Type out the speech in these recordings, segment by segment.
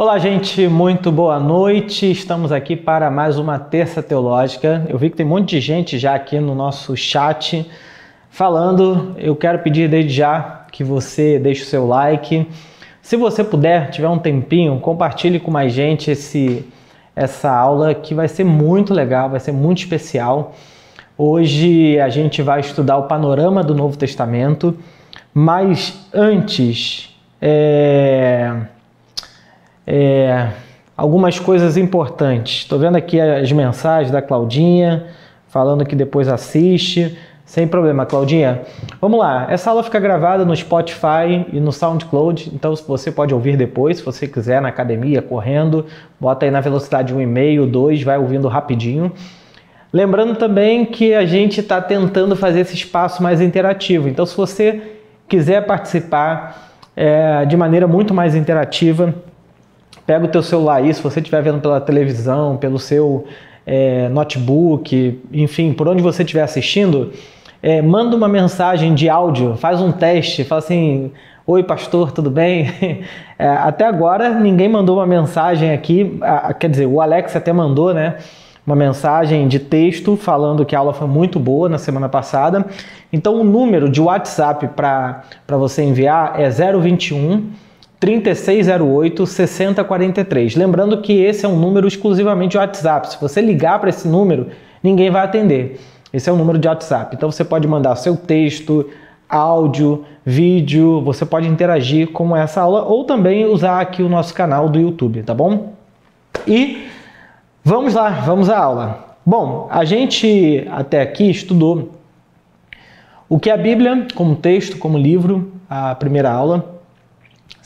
Olá, gente, muito boa noite. Estamos aqui para mais uma terça teológica. Eu vi que tem um monte de gente já aqui no nosso chat falando. Eu quero pedir desde já que você deixe o seu like. Se você puder, tiver um tempinho, compartilhe com mais gente esse essa aula que vai ser muito legal, vai ser muito especial. Hoje a gente vai estudar o panorama do Novo Testamento, mas antes é é, algumas coisas importantes. Estou vendo aqui as mensagens da Claudinha, falando que depois assiste. Sem problema, Claudinha. Vamos lá, essa aula fica gravada no Spotify e no SoundCloud, então você pode ouvir depois, se você quiser, na academia, correndo, bota aí na velocidade 1,5, 2, vai ouvindo rapidinho. Lembrando também que a gente está tentando fazer esse espaço mais interativo, então se você quiser participar é, de maneira muito mais interativa, pega o teu celular aí, se você estiver vendo pela televisão, pelo seu é, notebook, enfim, por onde você estiver assistindo, é, manda uma mensagem de áudio, faz um teste, fala assim, oi pastor, tudo bem? É, até agora ninguém mandou uma mensagem aqui, a, quer dizer, o Alex até mandou, né? Uma mensagem de texto falando que a aula foi muito boa na semana passada. Então o número de WhatsApp para você enviar é 021 3608 6043. Lembrando que esse é um número exclusivamente de WhatsApp. Se você ligar para esse número, ninguém vai atender. Esse é o número de WhatsApp. Então você pode mandar seu texto, áudio, vídeo, você pode interagir com essa aula ou também usar aqui o nosso canal do YouTube, tá bom? E vamos lá, vamos à aula. Bom, a gente até aqui estudou o que é a Bíblia como texto, como livro, a primeira aula.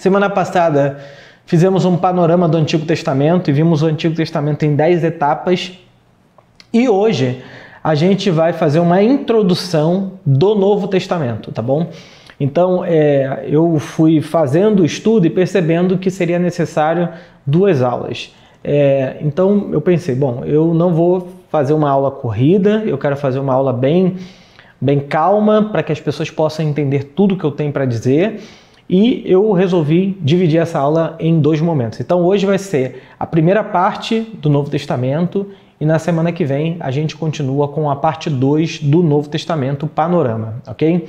Semana passada fizemos um panorama do Antigo Testamento e vimos o Antigo Testamento em 10 etapas. E hoje a gente vai fazer uma introdução do Novo Testamento, tá bom? Então é, eu fui fazendo o estudo e percebendo que seria necessário duas aulas. É, então eu pensei, bom, eu não vou fazer uma aula corrida, eu quero fazer uma aula bem, bem calma para que as pessoas possam entender tudo que eu tenho para dizer e eu resolvi dividir essa aula em dois momentos. Então hoje vai ser a primeira parte do Novo Testamento e na semana que vem a gente continua com a parte 2 do Novo Testamento Panorama, ok?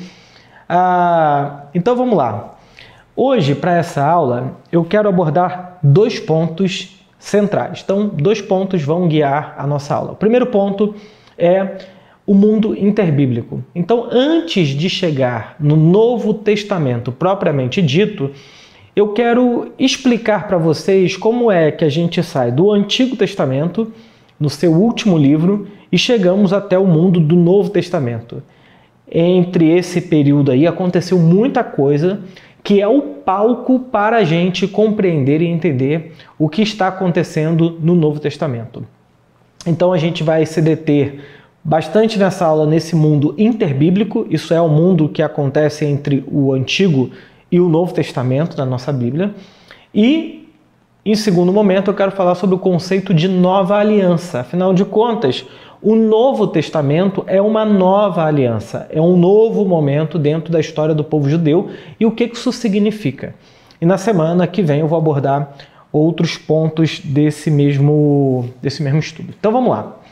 Ah, então vamos lá. Hoje, para essa aula, eu quero abordar dois pontos centrais. Então, dois pontos vão guiar a nossa aula. O primeiro ponto é o mundo interbíblico. Então, antes de chegar no Novo Testamento propriamente dito, eu quero explicar para vocês como é que a gente sai do Antigo Testamento, no seu último livro, e chegamos até o mundo do Novo Testamento. Entre esse período aí aconteceu muita coisa que é o palco para a gente compreender e entender o que está acontecendo no Novo Testamento. Então a gente vai se deter bastante nessa aula nesse mundo interbíblico, isso é o mundo que acontece entre o Antigo e o Novo Testamento da nossa Bíblia. E, em segundo momento, eu quero falar sobre o conceito de nova aliança. Afinal de contas, o Novo Testamento é uma nova aliança, é um novo momento dentro da história do povo judeu e o que isso significa. E na semana que vem eu vou abordar outros pontos desse mesmo, desse mesmo estudo. Então vamos lá.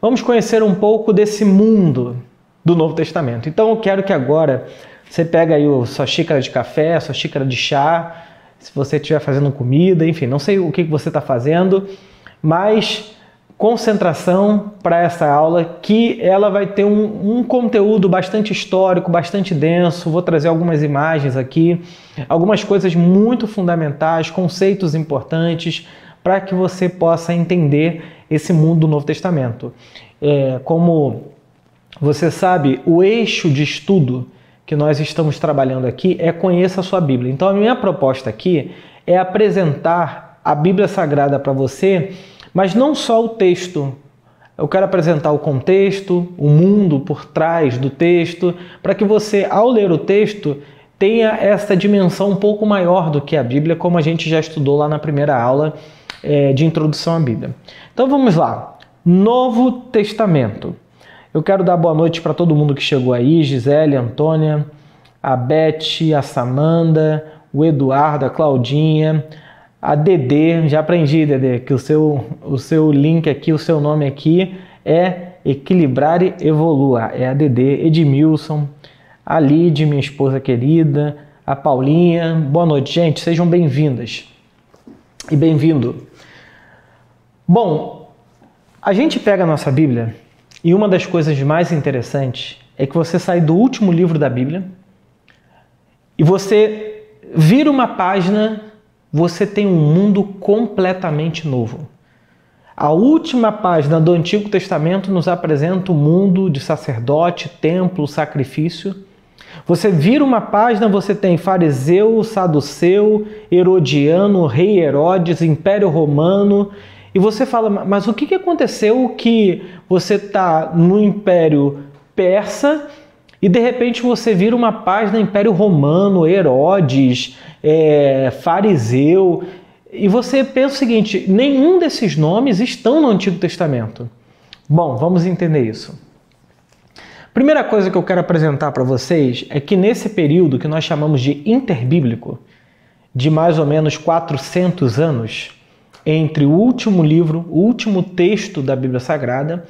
Vamos conhecer um pouco desse mundo do Novo Testamento. Então eu quero que agora você pegue aí a sua xícara de café, a sua xícara de chá, se você estiver fazendo comida, enfim, não sei o que você está fazendo, mas concentração para essa aula que ela vai ter um, um, conteúdo bastante histórico, bastante denso. Vou trazer algumas imagens aqui, algumas coisas muito fundamentais, conceitos importantes para que você possa entender esse mundo do Novo Testamento. É, como você sabe, o eixo de estudo que nós estamos trabalhando aqui é conheça a sua Bíblia. Então a minha proposta aqui é apresentar a Bíblia Sagrada para você, mas não só o texto. Eu quero apresentar o contexto, o mundo por trás do texto, para que você, ao ler o texto, tenha essa dimensão um pouco maior do que a Bíblia, como a gente já estudou lá na primeira aula é, de introdução à Bíblia. Então vamos lá. Novo Testamento. Eu quero dar boa noite para todo mundo que chegou aí, Gisele, Antônia, a Beth, a Samanda, o Eduardo, a Claudinha, a DD, já aprendi, DD, que o seu, o seu link aqui, o seu nome aqui é Equilibrar e Evolua. É a DD, Edmilson, a Lid, minha esposa querida, a Paulinha. Boa noite, gente. Sejam bem-vindas e bem-vindo. Bom, a gente pega a nossa Bíblia e uma das coisas mais interessantes é que você sai do último livro da Bíblia e você vira uma página, você tem um mundo completamente novo. A última página do Antigo Testamento nos apresenta o mundo de sacerdote, templo, sacrifício. Você vira uma página, você tem fariseu, saduceu, herodiano, rei Herodes, Império Romano, e você fala, mas o que aconteceu que você está no Império Persa e de repente você vira uma página Império Romano, Herodes, é, fariseu, e você pensa o seguinte: nenhum desses nomes estão no Antigo Testamento. Bom, vamos entender isso. Primeira coisa que eu quero apresentar para vocês é que nesse período que nós chamamos de interbíblico, de mais ou menos 400 anos, entre o último livro, o último texto da Bíblia Sagrada,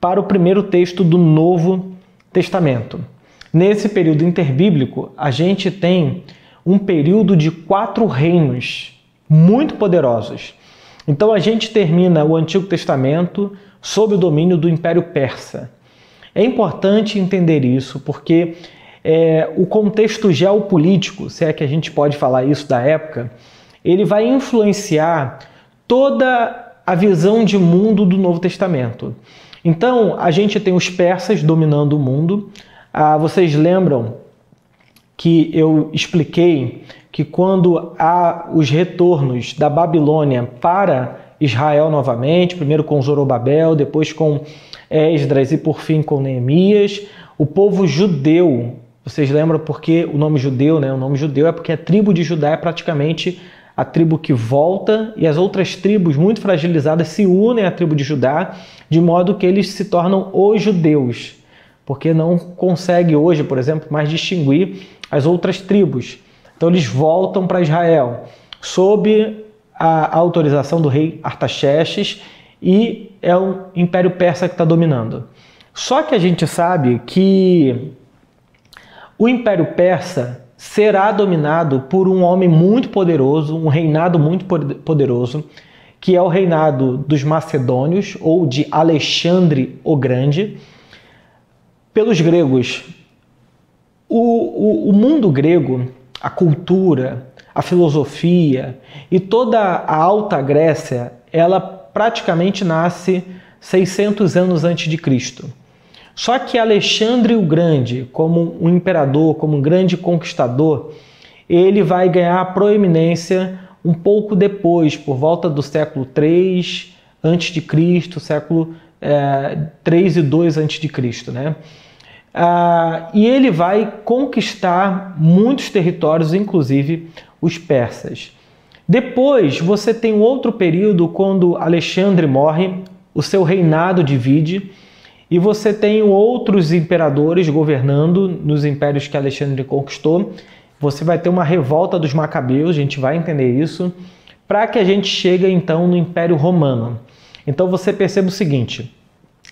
para o primeiro texto do Novo Testamento. Nesse período interbíblico, a gente tem um período de quatro reinos muito poderosos. Então a gente termina o Antigo Testamento sob o domínio do Império Persa. É importante entender isso porque é, o contexto geopolítico, se é que a gente pode falar isso da época, ele vai influenciar toda a visão de mundo do Novo Testamento. Então, a gente tem os persas dominando o mundo. Ah, vocês lembram que eu expliquei que quando há os retornos da Babilônia para Israel novamente, primeiro com Zorobabel, depois com Esdras e por fim com Neemias, o povo judeu, vocês lembram porque o nome judeu, né? O nome judeu é porque a tribo de Judá é praticamente a tribo que volta e as outras tribos muito fragilizadas se unem à tribo de Judá, de modo que eles se tornam os judeus, porque não consegue hoje, por exemplo, mais distinguir as outras tribos. Então eles voltam para Israel sob a autorização do rei Artaxerxes e é o Império Persa que está dominando. Só que a gente sabe que o Império Persa será dominado por um homem muito poderoso, um reinado muito poderoso, que é o reinado dos Macedônios ou de Alexandre o Grande, pelos gregos. O, o, o mundo grego, a cultura, a filosofia e toda a Alta Grécia, ela praticamente nasce 600 anos antes de Cristo. Só que Alexandre o Grande, como um imperador, como um grande conquistador, ele vai ganhar proeminência um pouco depois, por volta do século 3 antes de Cristo, século é, 3 e 2 antes de Cristo, né? Ah, e ele vai conquistar muitos territórios, inclusive os persas. Depois você tem outro período quando Alexandre morre, o seu reinado divide e você tem outros imperadores governando nos impérios que Alexandre conquistou. Você vai ter uma revolta dos macabeus, a gente vai entender isso, para que a gente chegue então no Império Romano. Então você percebe o seguinte: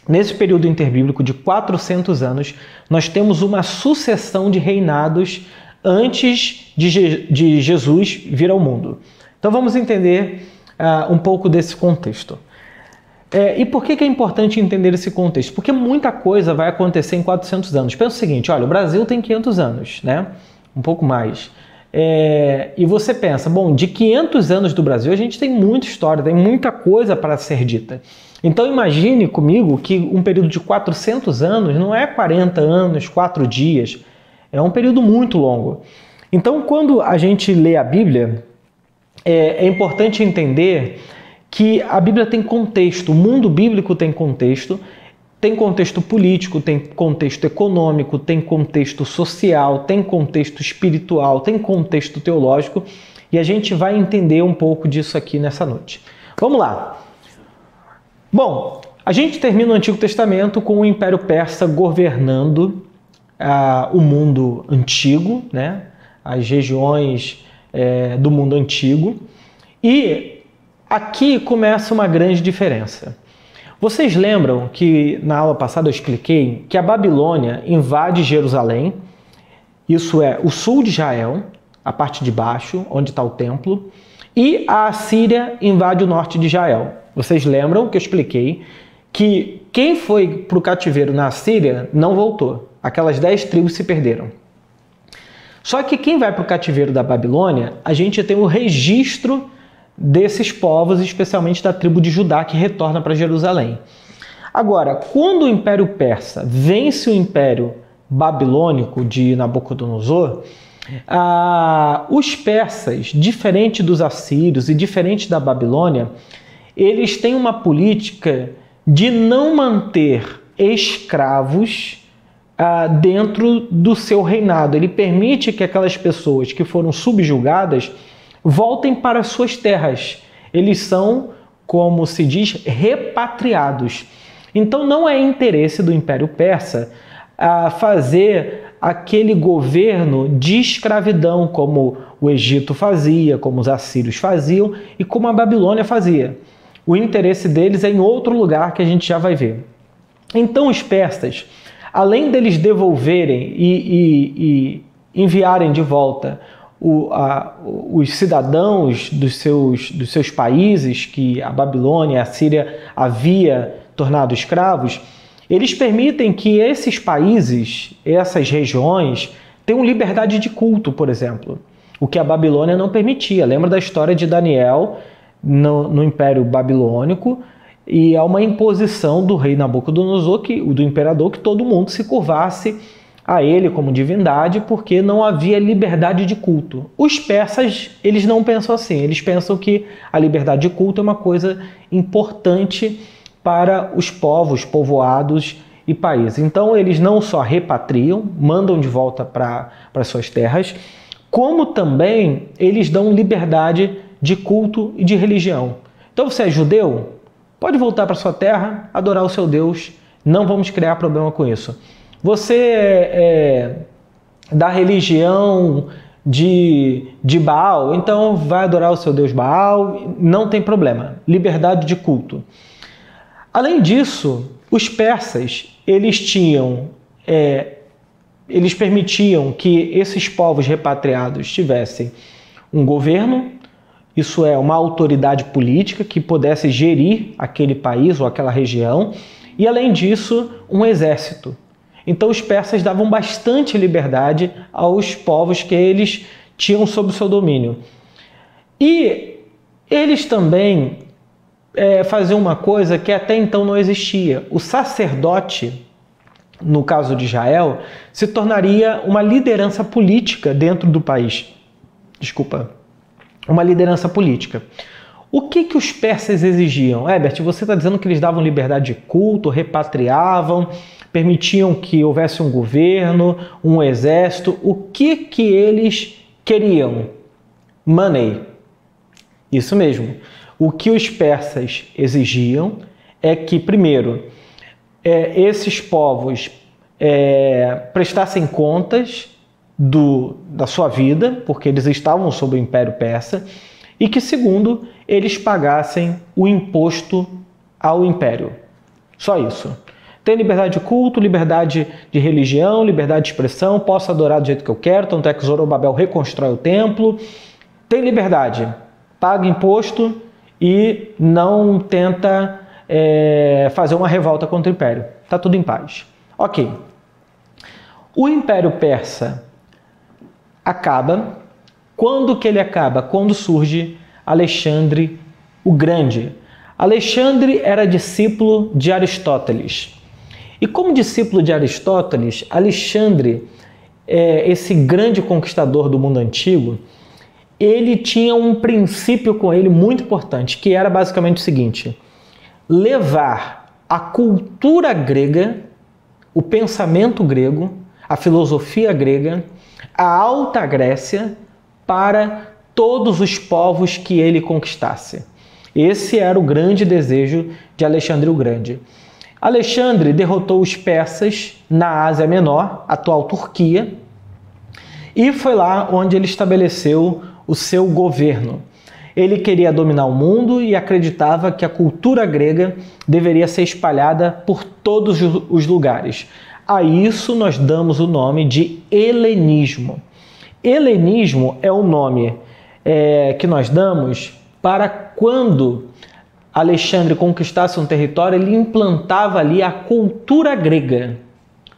nesse período interbíblico de 400 anos, nós temos uma sucessão de reinados antes de, Je de Jesus vir ao mundo. Então vamos entender uh, um pouco desse contexto. É, e por que, que é importante entender esse contexto? Porque muita coisa vai acontecer em 400 anos. Pensa o seguinte, olha, o Brasil tem 500 anos, né? Um pouco mais. É, e você pensa, bom, de 500 anos do Brasil a gente tem muita história, tem muita coisa para ser dita. Então imagine comigo que um período de 400 anos não é 40 anos, 4 dias, é um período muito longo. Então quando a gente lê a Bíblia, é, é importante entender que a Bíblia tem contexto, o mundo bíblico tem contexto, tem contexto político, tem contexto econômico, tem contexto social, tem contexto espiritual, tem contexto teológico e a gente vai entender um pouco disso aqui nessa noite. Vamos lá. Bom, a gente termina o Antigo Testamento com o Império Persa governando ah, o mundo antigo, né? as regiões é, do mundo antigo. E aqui começa uma grande diferença. Vocês lembram que na aula passada eu expliquei que a Babilônia invade Jerusalém, isso é o sul de Israel, a parte de baixo, onde está o templo, e a Assíria invade o norte de Israel. Vocês lembram que eu expliquei que quem foi para o cativeiro na Síria não voltou. Aquelas dez tribos se perderam. Só que quem vai para o cativeiro da Babilônia, a gente tem o registro desses povos, especialmente da tribo de Judá, que retorna para Jerusalém. Agora, quando o Império Persa vence o Império Babilônico de Nabucodonosor, ah, os persas, diferente dos assírios e diferente da Babilônia, eles têm uma política de não manter escravos ah, dentro do seu reinado. Ele permite que aquelas pessoas que foram subjugadas voltem para suas terras. Eles são, como se diz, repatriados. Então não é interesse do Império Persa a fazer aquele governo de escravidão, como o Egito fazia, como os assírios faziam e como a Babilônia fazia. O interesse deles é em outro lugar que a gente já vai ver. Então os persas, além deles devolverem e, e, e enviarem de volta o, a, os cidadãos dos seus, dos seus países que a Babilônia e a Síria havia tornado escravos, eles permitem que esses países, essas regiões, tenham liberdade de culto, por exemplo, o que a Babilônia não permitia. Lembra da história de Daniel no, no Império Babilônico? E há uma imposição do rei Nabucodonosor, que, do imperador, que todo mundo se curvasse a ele como divindade, porque não havia liberdade de culto. Os persas, eles não pensam assim, eles pensam que a liberdade de culto é uma coisa importante para os povos, povoados e países. Então, eles não só repatriam, mandam de volta para suas terras, como também eles dão liberdade de culto e de religião. Então, você é judeu? Pode voltar para sua terra, adorar o seu Deus, não vamos criar problema com isso. Você é, é da religião de, de Baal, então vai adorar o seu Deus Baal, não tem problema. Liberdade de culto. Além disso, os persas eles tinham, é, eles permitiam que esses povos repatriados tivessem um governo, isso é uma autoridade política que pudesse gerir aquele país ou aquela região, e além disso, um exército. Então os persas davam bastante liberdade aos povos que eles tinham sob seu domínio. E eles também é, faziam uma coisa que até então não existia. O sacerdote, no caso de Israel, se tornaria uma liderança política dentro do país. Desculpa, uma liderança política. O que, que os persas exigiam? Herbert, você está dizendo que eles davam liberdade de culto, repatriavam, permitiam que houvesse um governo, um exército. O que que eles queriam? Money. Isso mesmo. O que os persas exigiam é que, primeiro, é, esses povos é, prestassem contas do, da sua vida, porque eles estavam sob o Império Persa, e que, segundo, eles pagassem o imposto ao Império. Só isso. Tem liberdade de culto, liberdade de religião, liberdade de expressão, posso adorar do jeito que eu quero, tanto é que Zorobabel reconstrói o templo. Tem liberdade, paga imposto e não tenta é, fazer uma revolta contra o império. Está tudo em paz. Ok. O Império Persa acaba. Quando que ele acaba? Quando surge Alexandre o Grande. Alexandre era discípulo de Aristóteles. E como discípulo de Aristóteles, Alexandre, é, esse grande conquistador do mundo antigo, ele tinha um princípio com ele muito importante, que era basicamente o seguinte: levar a cultura grega, o pensamento grego, a filosofia grega, a Alta Grécia para todos os povos que ele conquistasse. Esse era o grande desejo de Alexandre o Grande. Alexandre derrotou os persas na Ásia Menor, atual Turquia, e foi lá onde ele estabeleceu o seu governo. Ele queria dominar o mundo e acreditava que a cultura grega deveria ser espalhada por todos os lugares. A isso nós damos o nome de helenismo. Helenismo é o nome é, que nós damos para quando Alexandre conquistasse um território, ele implantava ali a cultura grega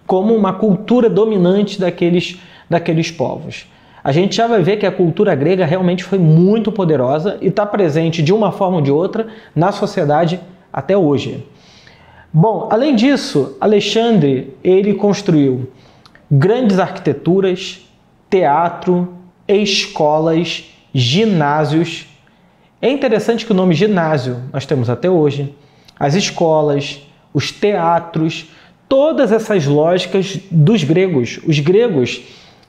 como uma cultura dominante daqueles, daqueles povos. A gente já vai ver que a cultura grega realmente foi muito poderosa e está presente de uma forma ou de outra na sociedade até hoje. Bom, além disso, Alexandre ele construiu grandes arquiteturas, teatro, escolas, ginásios. É interessante que o nome ginásio nós temos até hoje, as escolas, os teatros, todas essas lógicas dos gregos. Os gregos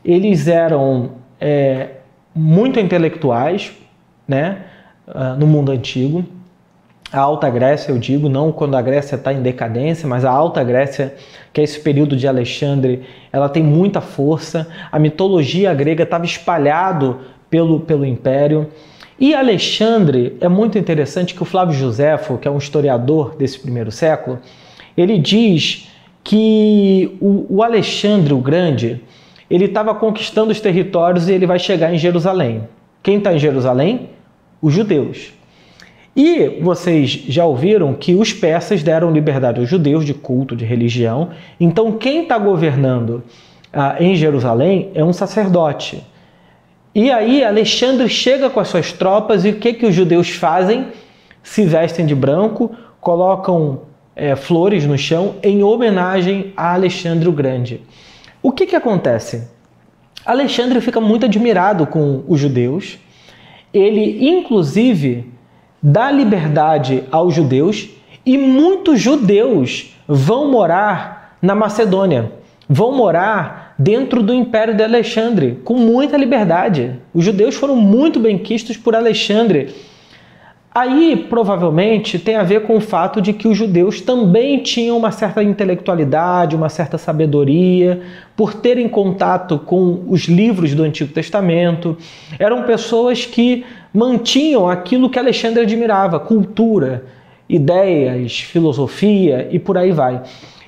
eles eram é, muito intelectuais, né, ah, no mundo antigo. A Alta Grécia, eu digo, não quando a Grécia está em decadência, mas a Alta Grécia, que é esse período de Alexandre, ela tem muita força. A mitologia grega estava espalhado pelo, pelo império. E Alexandre, é muito interessante que o Flávio Josefo, que é um historiador desse primeiro século, ele diz que o, o Alexandre o Grande, ele estava conquistando os territórios e ele vai chegar em Jerusalém. Quem está em Jerusalém? Os judeus. E vocês já ouviram que os persas deram liberdade aos judeus de culto, de religião. Então, quem está governando ah, em Jerusalém é um sacerdote. E aí, Alexandre chega com as suas tropas e o que, que os judeus fazem? Se vestem de branco, colocam é, flores no chão em homenagem a Alexandre o Grande. O que, que acontece? Alexandre fica muito admirado com os judeus. Ele, inclusive, dá liberdade aos judeus e muitos judeus vão morar na Macedônia, vão morar dentro do Império de Alexandre com muita liberdade. Os judeus foram muito bem quistos por Alexandre Aí, provavelmente, tem a ver com o fato de que os judeus também tinham uma certa intelectualidade, uma certa sabedoria, por terem contato com os livros do Antigo Testamento. Eram pessoas que mantinham aquilo que Alexandre admirava: cultura, ideias, filosofia e por aí vai.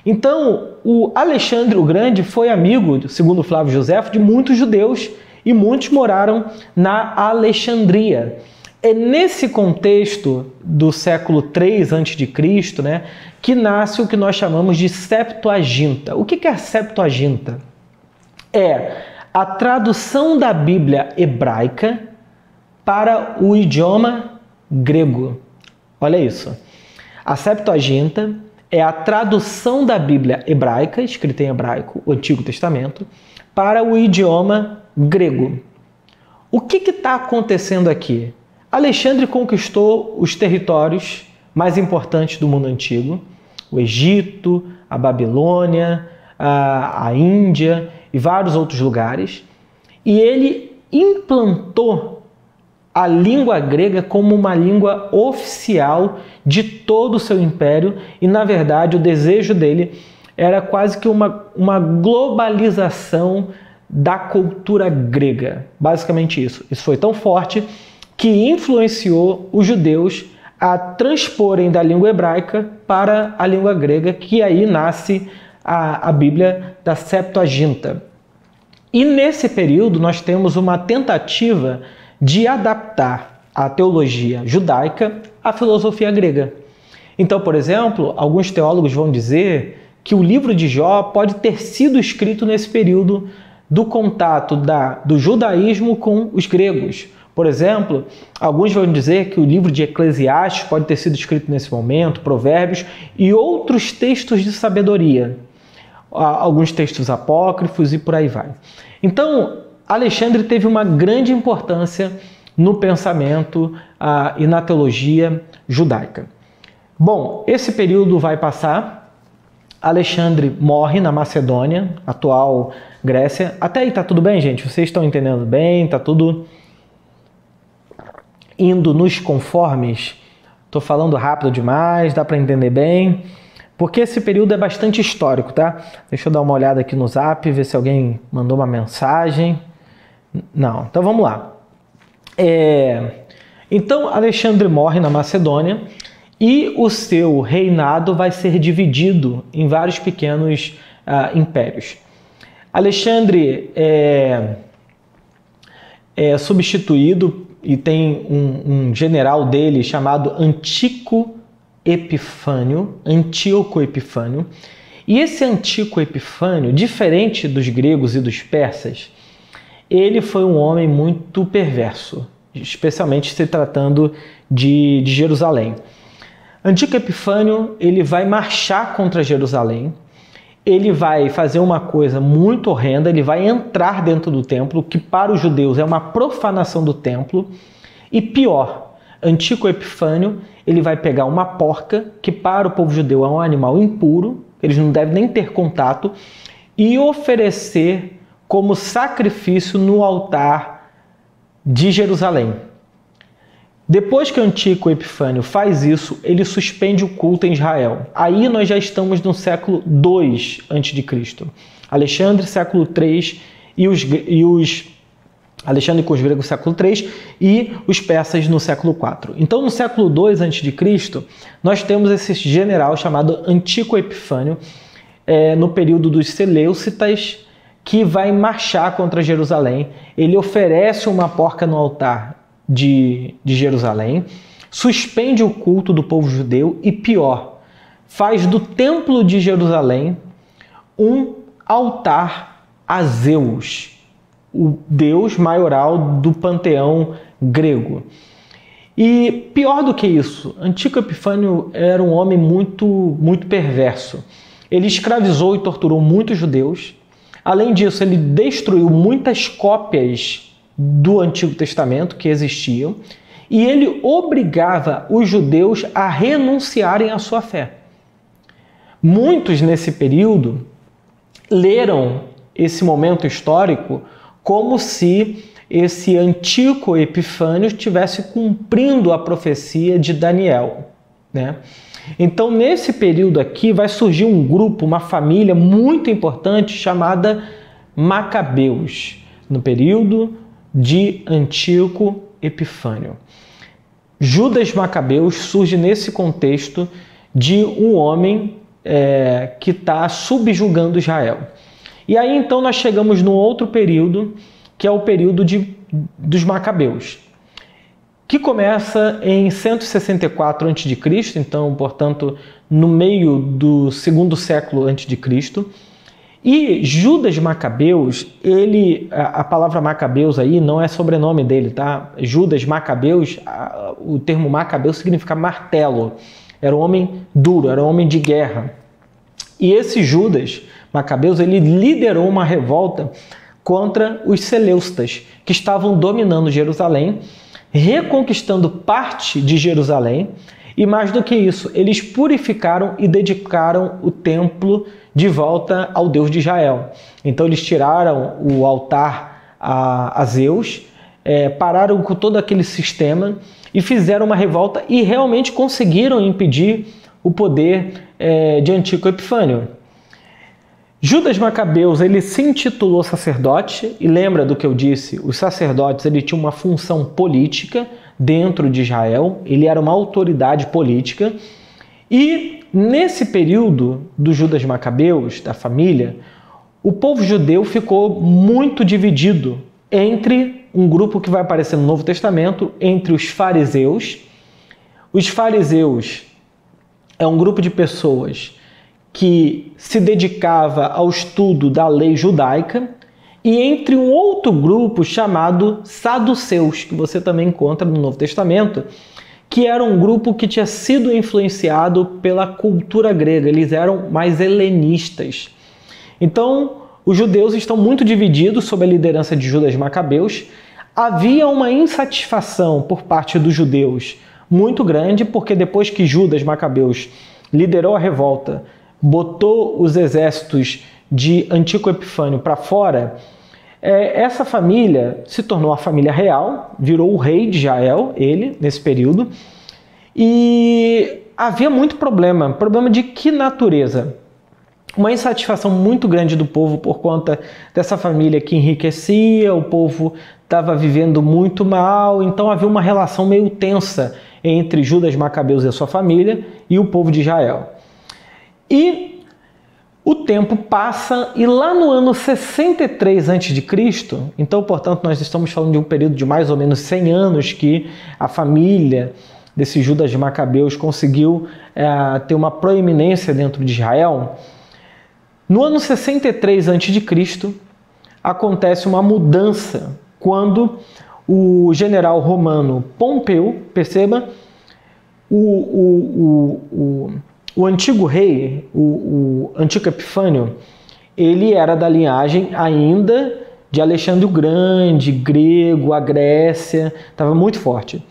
Então, o Alexandre o Grande foi amigo, segundo Flávio José, de muitos judeus e muitos moraram na Alexandria. É nesse contexto do século 3 a.C., né, que nasce o que nós chamamos de Septuaginta. O que é a Septuaginta? É a tradução da Bíblia hebraica para o idioma grego. Olha isso. A Septuaginta é a tradução da Bíblia hebraica, escrita em hebraico, o Antigo Testamento, para o idioma grego. O que está acontecendo aqui? Alexandre conquistou os territórios mais importantes do mundo antigo, o Egito, a Babilônia, a, a Índia e vários outros lugares, e ele implantou a língua grega como uma língua oficial de todo o seu império, e na verdade o desejo dele era quase que uma, uma globalização da cultura grega. Basicamente isso. Isso foi tão forte que influenciou os judeus a transporem da língua hebraica para a língua grega, que aí nasce a, a Bíblia da Septuaginta. E nesse período nós temos uma tentativa de adaptar a teologia judaica à filosofia grega. Então, por exemplo, alguns teólogos vão dizer que o livro de Jó pode ter sido escrito nesse período do contato da, do judaísmo com os gregos, por exemplo, alguns vão dizer que o livro de Eclesiastes pode ter sido escrito nesse momento, Provérbios e outros textos de sabedoria, alguns textos apócrifos e por aí vai. Então, Alexandre teve uma grande importância no pensamento ah, e na teologia judaica. Bom, esse período vai passar. Alexandre morre na Macedônia, atual Grécia. Até aí tá tudo bem, gente? Vocês estão entendendo bem? Tá tudo indo nos conformes. Estou falando rápido demais, dá para entender bem, porque esse período é bastante histórico, tá? Deixa eu dar uma olhada aqui no zap, ver se alguém mandou uma mensagem. Não, então vamos lá. É... Então Alexandre morre na Macedônia e o seu reinado vai ser dividido em vários pequenos uh, impérios. Alexandre é, é, substituído e tem um, um general dele chamado Antico Epifânio, Antíoco Epifânio. E esse Antico Epifânio, diferente dos gregos e dos persas, ele foi um homem muito perverso, especialmente se tratando de, de Jerusalém. Antico Epifânio ele vai marchar contra Jerusalém, ele vai fazer uma coisa muito horrenda, ele vai entrar dentro do templo, que para os judeus é uma profanação do templo, e pior, Antico Epifânio ele vai pegar uma porca, que para o povo judeu é um animal impuro, eles não devem nem ter contato, e oferecer como sacrifício no altar de Jerusalém. Depois que Antíoco Epifânio faz isso, ele suspende o culto em Israel. Aí nós já estamos no século II a.C. Alexandre, século III, e os, e os Alexandre com os gregos século III e os persas no século IV. Então, no século II a.C., nós temos esse general chamado Antíoco Epifânio, é, no período dos Seleucitas, que vai marchar contra Jerusalém. Ele oferece uma porca no altar de, de Jerusalém, suspende o culto do povo judeu e, pior, faz do templo de Jerusalém um altar a Zeus, o deus maioral do panteão grego. E pior do que isso, Antigo Epifânio era um homem muito, muito perverso. Ele escravizou e torturou muitos judeus. Além disso, ele destruiu muitas cópias do Antigo Testamento que existiam e ele obrigava os judeus a renunciarem à sua fé. Muitos nesse período leram esse momento histórico como se esse antigo Epifânio estivesse cumprindo a profecia de Daniel. Né? Então, nesse período aqui, vai surgir um grupo, uma família muito importante chamada Macabeus, no período de Antíoco Epifânio. Judas Macabeus surge nesse contexto de um homem é, que está subjugando Israel. E aí então nós chegamos no outro período, que é o período de, dos Macabeus, que começa em 164 a.C., então, portanto, no meio do segundo século antes de Cristo e Judas Macabeus, ele, a, palavra Macabeus aí não é sobrenome dele, tá? Judas Macabeus, o termo Macabeus significa martelo. Era um homem duro, era um homem de guerra. E esse Judas Macabeus, ele liderou uma revolta contra os Seleustas, que estavam dominando Jerusalém, reconquistando parte de Jerusalém, e mais do que isso, eles purificaram e dedicaram o templo de volta ao Deus de Israel. Então eles tiraram o altar a, a Zeus, é, pararam com todo aquele sistema e fizeram uma revolta e realmente conseguiram impedir o poder é, de Antigo Epifânio. Judas Macabeus ele se intitulou sacerdote e lembra do que eu disse, os sacerdotes ele tinha uma função política dentro de Israel, ele era uma autoridade política e nesse período do Judas Macabeus, da família, o povo judeu ficou muito dividido entre um grupo que vai aparecer no Novo Testamento, entre os fariseus. Os fariseus é um grupo de pessoas que se dedicava ao estudo da lei judaica e entre um outro grupo chamado saduceus, que você também encontra no Novo Testamento, que era um grupo que tinha sido influenciado pela cultura grega, eles eram mais helenistas. Então, os judeus estão muito divididos sob a liderança de Judas Macabeus. Havia uma insatisfação por parte dos judeus muito grande, porque depois que Judas Macabeus liderou a revolta, botou os exércitos de Antico Epifânio para fora, é, essa família se tornou a família real, virou o rei de Israel, ele, nesse período, e havia muito problema. Problema de que natureza? Uma insatisfação muito grande do povo por conta dessa família que enriquecia, o povo estava vivendo muito mal, então havia uma relação meio tensa entre Judas Macabeus e a sua família e o povo de Israel. E o tempo passa e lá no ano 63 a.C., então, portanto, nós estamos falando de um período de mais ou menos 100 anos que a família desse Judas Macabeus conseguiu é, ter uma proeminência dentro de Israel. No ano 63 a.C., acontece uma mudança quando o general romano Pompeu, perceba, o, o, o, o, antigo rei, o, o antigo Epifânio, ele era da linhagem ainda de Alexandre o Grande, grego, a Grécia, estava muito forte.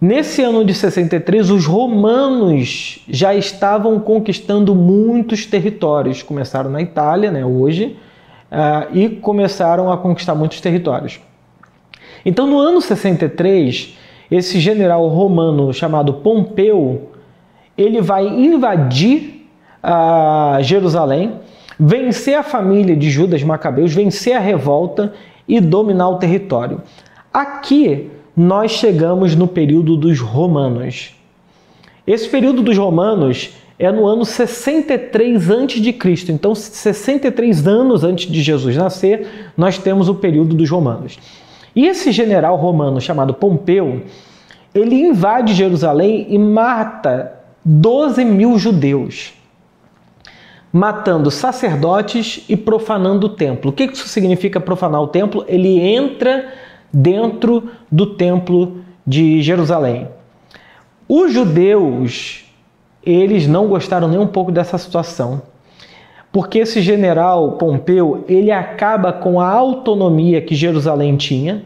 Nesse ano de 63, os romanos já estavam conquistando muitos territórios. Começaram na Itália, né, hoje, uh, e começaram a conquistar muitos territórios. Então, no ano 63, esse general romano chamado Pompeu, ele vai invadir uh, Jerusalém, vencer a família de Judas Macabeus, vencer a revolta e dominar o território. Aqui nós chegamos no período dos romanos. Esse período dos romanos é no ano 63 a.C. Então, 63 anos antes de Jesus nascer, nós temos o período dos romanos. E esse general romano chamado Pompeu, ele invade Jerusalém e mata 12 mil judeus, matando sacerdotes e profanando o templo. O que isso significa profanar o templo? Ele entra dentro do templo de Jerusalém. Os judeus, eles não gostaram nem um pouco dessa situação porque esse general Pompeu ele acaba com a autonomia que Jerusalém tinha,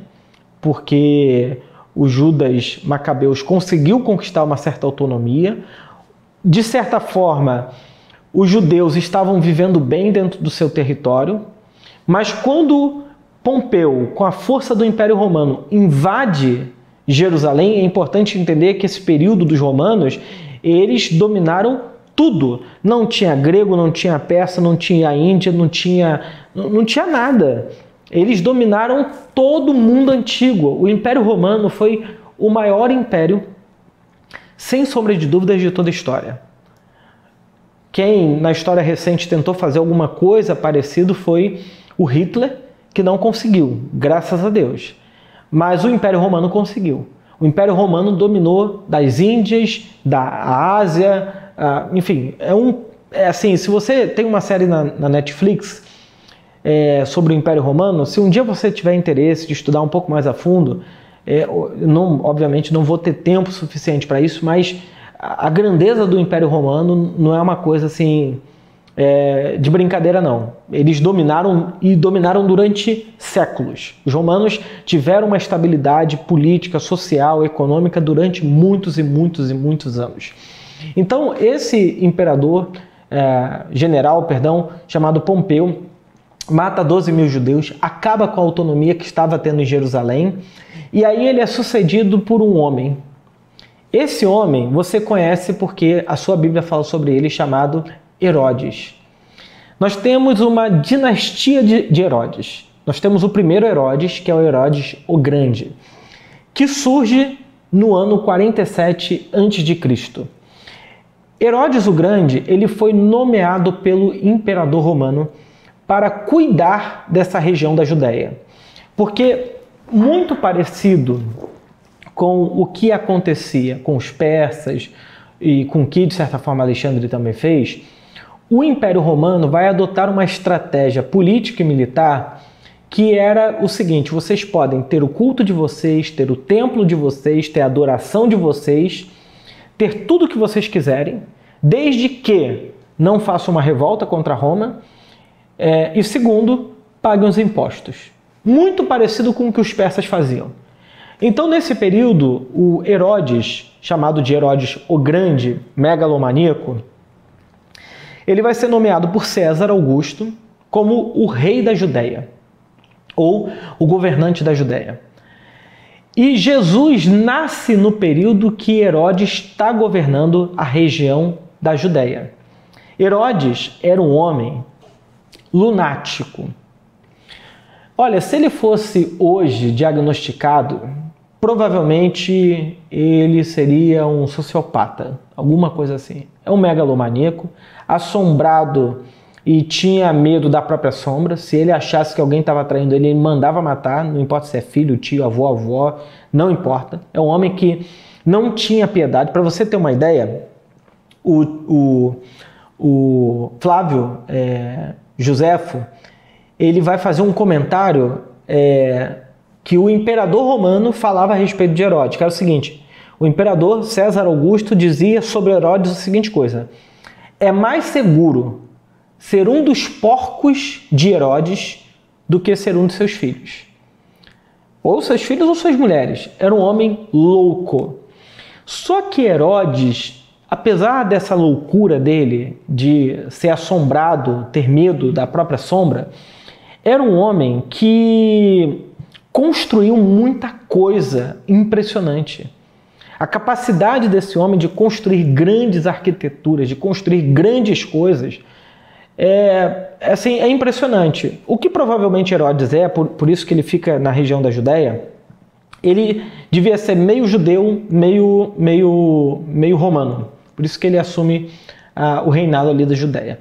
porque o Judas Macabeus conseguiu conquistar uma certa autonomia. De certa forma, os judeus estavam vivendo bem dentro do seu território, mas quando Pompeu, com a força do Império Romano, invade Jerusalém, é importante entender que esse período dos romanos, eles dominaram tudo. Não tinha grego, não tinha persa, não tinha Índia, não tinha, não tinha nada. Eles dominaram todo o mundo antigo. O Império Romano foi o maior império, sem sombra de dúvidas, de toda a história. Quem na história recente tentou fazer alguma coisa parecida foi o Hitler, que não conseguiu, graças a Deus. Mas o Império Romano conseguiu. O Império Romano dominou das Índias, da Ásia, ah, enfim, é um. É assim, se você tem uma série na, na Netflix é, sobre o Império Romano, se um dia você tiver interesse de estudar um pouco mais a fundo, é, não, obviamente não vou ter tempo suficiente para isso, mas a, grandeza do Império Romano não é uma coisa assim é, de brincadeira, não. Eles dominaram e dominaram durante séculos. Os romanos tiveram uma estabilidade política, social, econômica durante muitos e muitos e muitos anos. Então, esse imperador, é, general, perdão, chamado Pompeu, mata 12 mil judeus, acaba com a autonomia que estava tendo em Jerusalém, e aí ele é sucedido por um homem. Esse homem você conhece porque a sua Bíblia fala sobre ele, chamado Herodes. Nós temos uma dinastia de Herodes. Nós temos o primeiro Herodes, que é o Herodes o Grande, que surge no ano 47 a.C. Herodes o Grande ele foi nomeado pelo imperador romano para cuidar dessa região da Judéia, porque muito parecido com o que acontecia com os persas e com o que de certa forma Alexandre também fez, o Império Romano vai adotar uma estratégia política e militar que era o seguinte: vocês podem ter o culto de vocês, ter o templo de vocês, ter a adoração de vocês ter tudo o que vocês quiserem, desde que não façam uma revolta contra Roma, é, e segundo, paguem os impostos. Muito parecido com o que os persas faziam. Então, nesse período, o Herodes, chamado de Herodes o Grande, megalomaníaco, ele vai ser nomeado por César Augusto como o rei da Judéia, ou o governante da Judéia. E Jesus nasce no período que Herodes está governando a região da Judéia. Herodes era um homem lunático. Olha, se ele fosse hoje diagnosticado, provavelmente ele seria um sociopata, alguma coisa assim. É um megalomaníaco, assombrado e tinha medo da própria sombra. Se ele achasse que alguém estava traindo ele, ele mandava matar, não importa se é filho, tio, avô, avó, não importa. É um homem que não tinha piedade. Para você ter uma ideia, o, o, o Flávio é, Josefo, ele vai fazer um comentário é, que o imperador romano falava a respeito de Herodes, que era o seguinte: o imperador César Augusto dizia sobre Herodes a seguinte coisa: é mais seguro ser um dos porcos de Herodes do que ser um de seus filhos. Ou seus filhos ou suas mulheres. Era um homem louco. Só que Herodes, apesar dessa loucura dele de ser assombrado, ter medo da própria sombra, era um homem que construiu muita coisa impressionante. A capacidade desse homem de construir grandes arquiteturas, de construir grandes coisas, é, assim, é impressionante. O que provavelmente Herodes é, por, por isso que ele fica na região da Judéia, ele devia ser meio judeu, meio, meio, meio romano. Por isso que ele assume ah, o reinado ali da Judéia.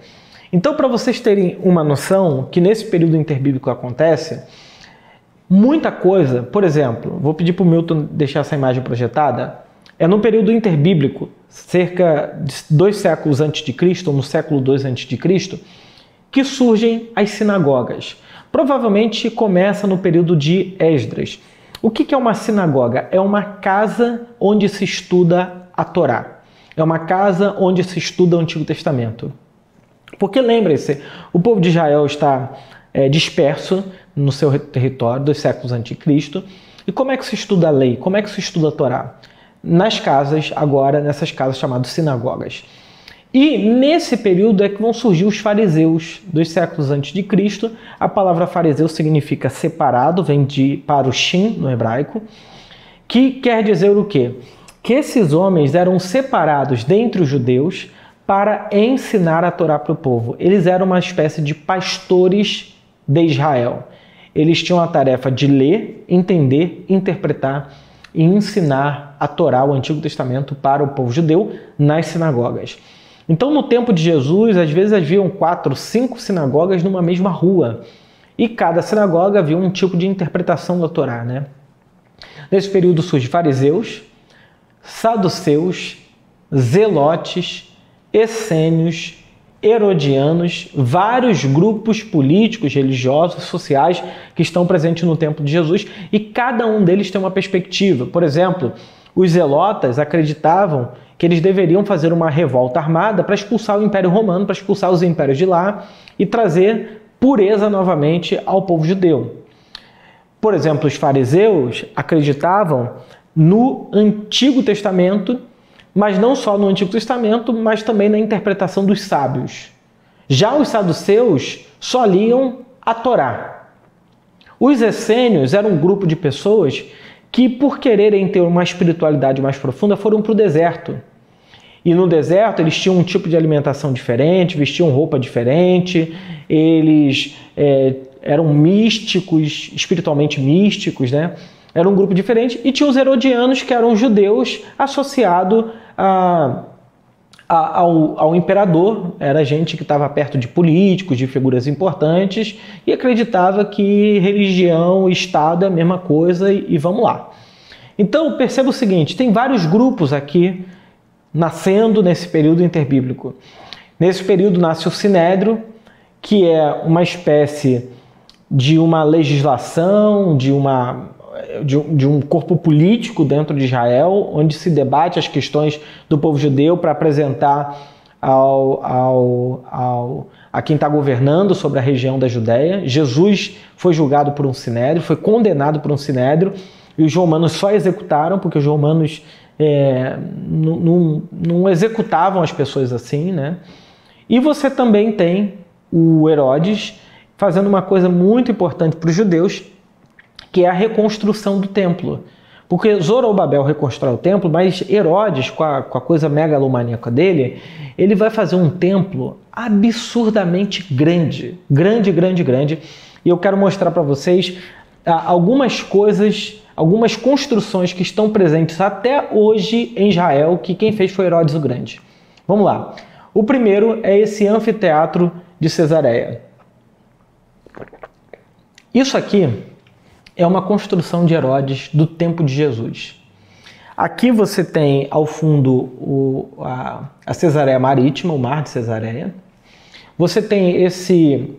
Então, para vocês terem uma noção que nesse período interbíblico acontece, muita coisa, por exemplo, vou pedir para o Milton deixar essa imagem projetada, é no período interbíblico, cerca de dois séculos antes de Cristo, ou no século II antes de Cristo, que surgem as sinagogas. Provavelmente começa no período de Esdras. O que é uma sinagoga? É uma casa onde se estuda a Torá. É uma casa onde se estuda o Antigo Testamento. Porque lembre-se, o povo de Israel está é, disperso no seu território dos séculos antes de Cristo. E como é que se estuda a lei? Como é que se estuda a Torá? Nas casas, agora, nessas casas chamadas sinagogas. E nesse período é que vão surgir os fariseus dos séculos antes de Cristo. A palavra fariseu significa separado, vem de parushim no hebraico, que quer dizer o quê? Que esses homens eram separados dentre os judeus para ensinar a Torá para o povo. Eles eram uma espécie de pastores de Israel. Eles tinham a tarefa de ler, entender, interpretar e ensinar a Torá, o Antigo Testamento, para o povo judeu nas sinagogas. Então, no tempo de Jesus, às vezes haviam quatro, cinco sinagogas numa mesma rua. E cada sinagoga havia um tipo de interpretação da Torá. Né? Nesse período surgem fariseus, saduceus, zelotes, essênios, herodianos, vários grupos políticos, religiosos, sociais que estão presentes no tempo de Jesus e cada um deles tem uma perspectiva. Por exemplo, os zelotas acreditavam que eles deveriam fazer uma revolta armada para expulsar o Império Romano, para expulsar os impérios de lá e trazer pureza novamente ao povo judeu. Por exemplo, os fariseus acreditavam no Antigo Testamento mas não só no Antigo Testamento, mas também na interpretação dos sábios. Já os saduceus só liam a Torá. Os essênios eram um grupo de pessoas que, por quererem ter uma espiritualidade mais profunda, foram para o deserto. E no deserto eles tinham um tipo de alimentação diferente, vestiam roupa diferente, eles é, eram místicos, espiritualmente místicos, né? Era um grupo diferente. E tinha os herodianos, que eram judeus associados a, ao, ao, imperador, era gente que estava perto de políticos, de figuras importantes e acreditava que religião e Estado é a mesma coisa e, e vamos lá. Então perceba o seguinte: tem vários grupos aqui nascendo nesse período interbíblico. Nesse período nasce o Sinédrio, que é uma espécie de uma legislação, de uma de, de um corpo político dentro de Israel, onde se debate as questões do povo judeu para apresentar ao, ao, ao, a quem está governando sobre a região da Judéia. Jesus foi julgado por um sinédrio, foi condenado por um sinédrio, e os romanos só executaram, porque os romanos é, não, não, não executavam as pessoas assim, né? E você também tem o Herodes fazendo uma coisa muito importante para os judeus, que é a reconstrução do templo. Porque Zorobabel reconstrói o templo, mas Herodes, com a, com a coisa megalomaníaca dele, ele vai fazer um templo absurdamente grande. Grande, grande, grande. e eu quero mostrar para vocês ah, algumas coisas, algumas construções que estão presentes até hoje em Israel, que quem fez foi Herodes o Grande. Vamos lá. O primeiro é esse anfiteatro de Cesareia. Isso aqui é uma construção de Herodes do tempo de Jesus. Aqui você tem ao fundo o, a, a Cesareia Marítima, o Mar de Cesareia. Você tem esse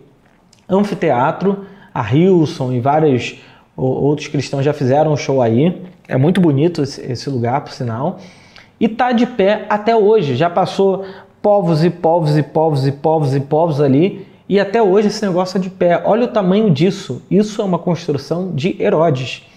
anfiteatro, a Hilson e vários outros cristãos já fizeram um show aí. É muito bonito esse, lugar, por sinal. E está de pé até hoje. Já passou povos e povos e povos e povos e povos ali. E até hoje esse negócio é de pé. Olha o tamanho disso. Isso é uma construção de Herodes.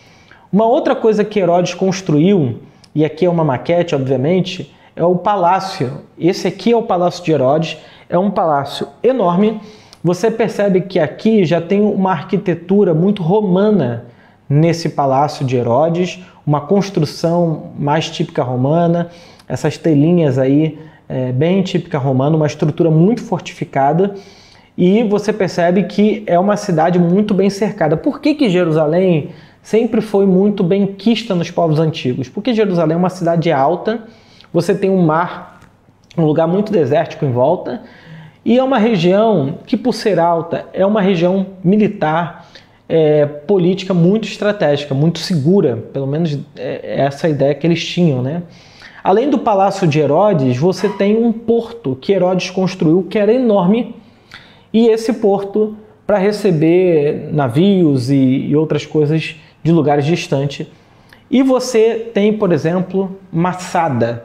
Uma outra coisa que Herodes construiu, e aqui é uma maquete, obviamente, é o palácio. Esse aqui é o palácio de Herodes. É um palácio enorme. Você percebe que aqui já tem uma arquitetura muito romana nesse palácio de Herodes, uma construção mais típica romana, essas telinhas aí é, bem típica romana, uma estrutura muito fortificada e você percebe que é uma cidade muito bem cercada. Por que, que Jerusalém sempre foi muito bem quista nos povos antigos? Porque Jerusalém é uma cidade alta, você tem um mar, um lugar muito desértico em volta, e é uma região que, por ser alta, é uma região militar, é, política muito estratégica, muito segura, pelo menos é, essa ideia que eles tinham, né? Além do Palácio de Herodes, você tem um porto que Herodes construiu que era enorme e esse porto para receber navios e, e outras coisas de lugares distantes. E você tem, por exemplo, Massada.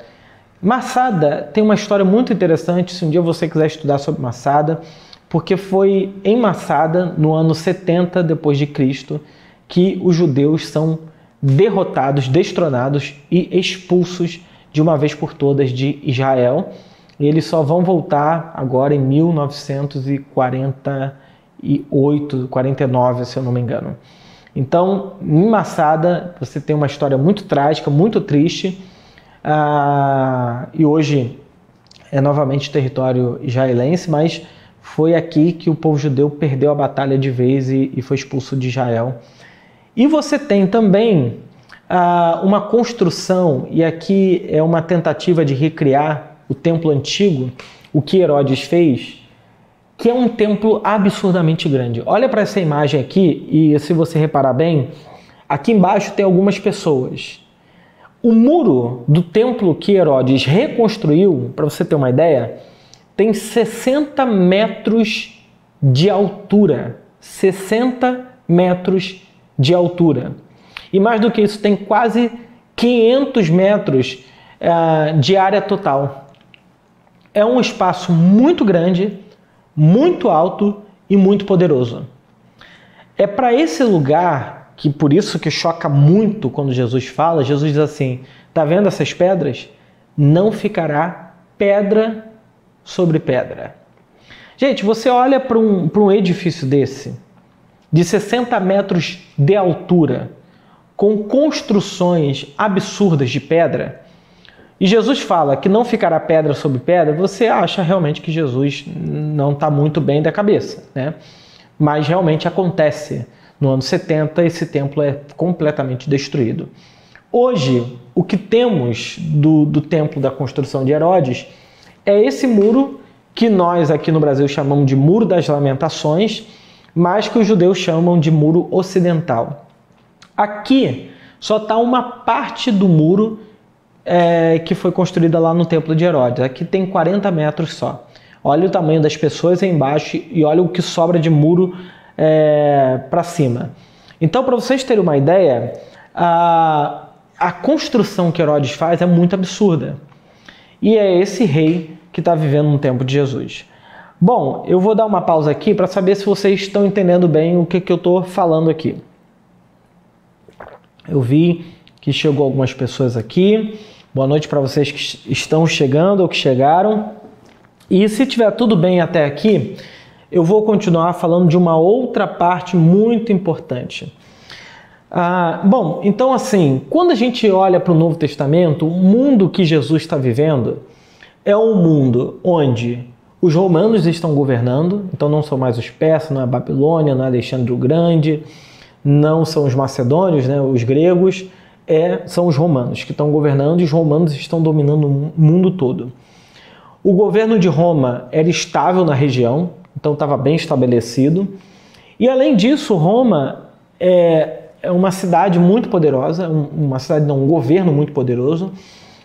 Massada tem uma história muito interessante, se um dia você quiser estudar sobre Massada, porque foi em Massada, no ano 70 depois de Cristo, que os judeus são derrotados, destronados e expulsos de uma vez por todas de Israel. Eles só vão voltar agora em 1948, 49, se eu não me engano. Então, em Massada, você tem uma história muito trágica, muito triste, ah, e hoje é novamente território israelense, mas foi aqui que o povo judeu perdeu a batalha de vez e, e foi expulso de Israel. E você tem também ah, uma construção, e aqui é uma tentativa de recriar o templo antigo, o que Herodes fez, que é um templo absurdamente grande. Olha para essa imagem aqui e se você reparar bem, aqui embaixo tem algumas pessoas. O muro do templo que Herodes reconstruiu, para você ter uma ideia, tem 60 metros de altura. 60 metros de altura. E mais do que isso, tem quase 500 metros uh, de área total. É um espaço muito grande, muito alto e muito poderoso. É para esse lugar que por isso que choca muito quando Jesus fala, Jesus diz assim: "Tá vendo essas pedras? Não ficará pedra sobre pedra. Gente, você olha para um, um edifício desse, de 60 metros de altura, com construções absurdas de pedra, e Jesus fala que não ficará pedra sobre pedra, você acha realmente que Jesus não está muito bem da cabeça, né? Mas realmente acontece. No ano 70, esse templo é completamente destruído. Hoje, o que temos do, do templo da construção de Herodes é esse muro que nós aqui no Brasil chamamos de Muro das Lamentações, mas que os judeus chamam de Muro Ocidental. Aqui só está uma parte do muro é, que foi construída lá no Templo de Herodes. Aqui tem 40 metros só. Olha o tamanho das pessoas aí embaixo e olha o que sobra de muro é, para cima. Então, para vocês terem uma ideia, a, a construção que Herodes faz é muito absurda. E é esse rei que está vivendo no tempo de Jesus. Bom, eu vou dar uma pausa aqui para saber se vocês estão entendendo bem o que, que eu estou falando aqui. Eu vi que chegou algumas pessoas aqui. Boa noite para vocês que estão chegando ou que chegaram. E se tiver tudo bem até aqui, eu vou continuar falando de uma outra parte muito importante. Ah, bom, então assim, quando a gente olha para o Novo Testamento, o mundo que Jesus está vivendo é um mundo onde os romanos estão governando, então não são mais os persas, não é a Babilônia, não é Alexandre o Grande, não são os macedônios, né, os gregos, é, são os romanos que estão governando e os romanos estão dominando o mundo todo. O governo de Roma era estável na região, então estava bem estabelecido. E além disso, Roma é, é uma cidade muito poderosa, uma cidade, não, um governo muito poderoso,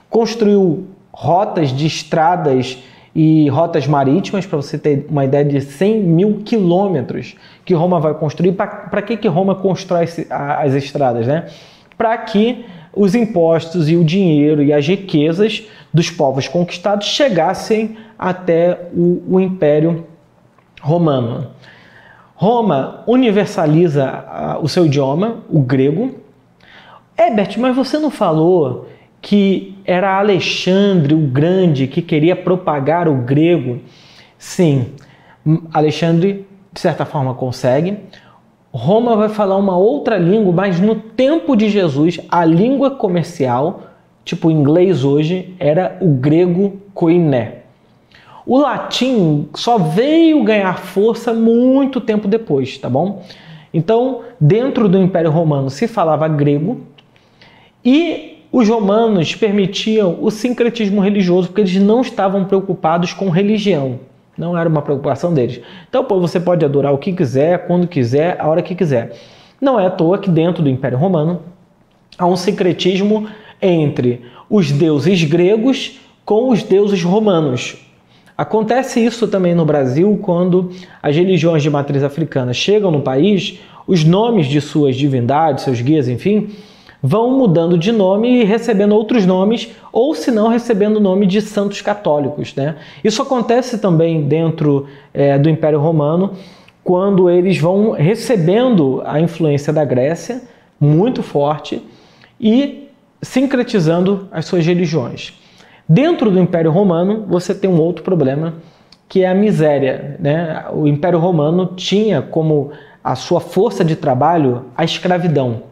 construiu rotas de estradas e rotas marítimas, para você ter uma ideia de 100 mil quilômetros que Roma vai construir. Para que, que Roma constrói as estradas? Né? Para que os impostos e o dinheiro e as riquezas dos povos conquistados chegassem até o, o Império Romano. Roma universaliza o seu idioma, o grego. Herbert, mas você não falou que era Alexandre o Grande que queria propagar o grego? Sim, Alexandre de certa forma consegue. Roma vai falar uma outra língua, mas no tempo de Jesus, a língua comercial, tipo inglês hoje, era o grego koiné. O latim só veio ganhar força muito tempo depois, tá bom? Então, dentro do Império Romano se falava grego e os romanos permitiam o sincretismo religioso porque eles não estavam preocupados com religião. Não era uma preocupação deles. Então, pô, você pode adorar o que quiser, quando quiser, a hora que quiser. Não é à toa que dentro do Império Romano há um sincretismo entre os deuses gregos com os deuses romanos. Acontece isso também no Brasil quando as religiões de matriz africana chegam no país, os nomes de suas divindades, seus guias, enfim, vão mudando de nome e recebendo outros nomes, ou se não recebendo o nome de santos católicos. Né? Isso acontece também dentro é, do Império Romano, quando eles vão recebendo a influência da Grécia muito forte e sincretizando as suas religiões. Dentro do Império Romano, você tem um outro problema, que é a miséria. Né? O Império Romano tinha como a sua força de trabalho a escravidão.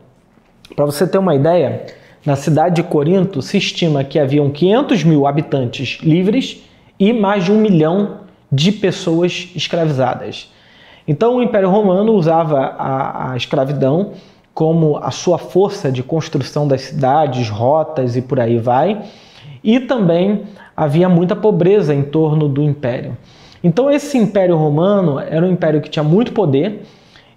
Para você ter uma ideia, na cidade de Corinto se estima que haviam 500 mil habitantes livres e mais de um milhão de pessoas escravizadas. Então o Império Romano usava a, a escravidão como a sua força de construção das cidades, rotas e por aí vai e também havia muita pobreza em torno do império. Então, esse império romano era um império que tinha muito poder,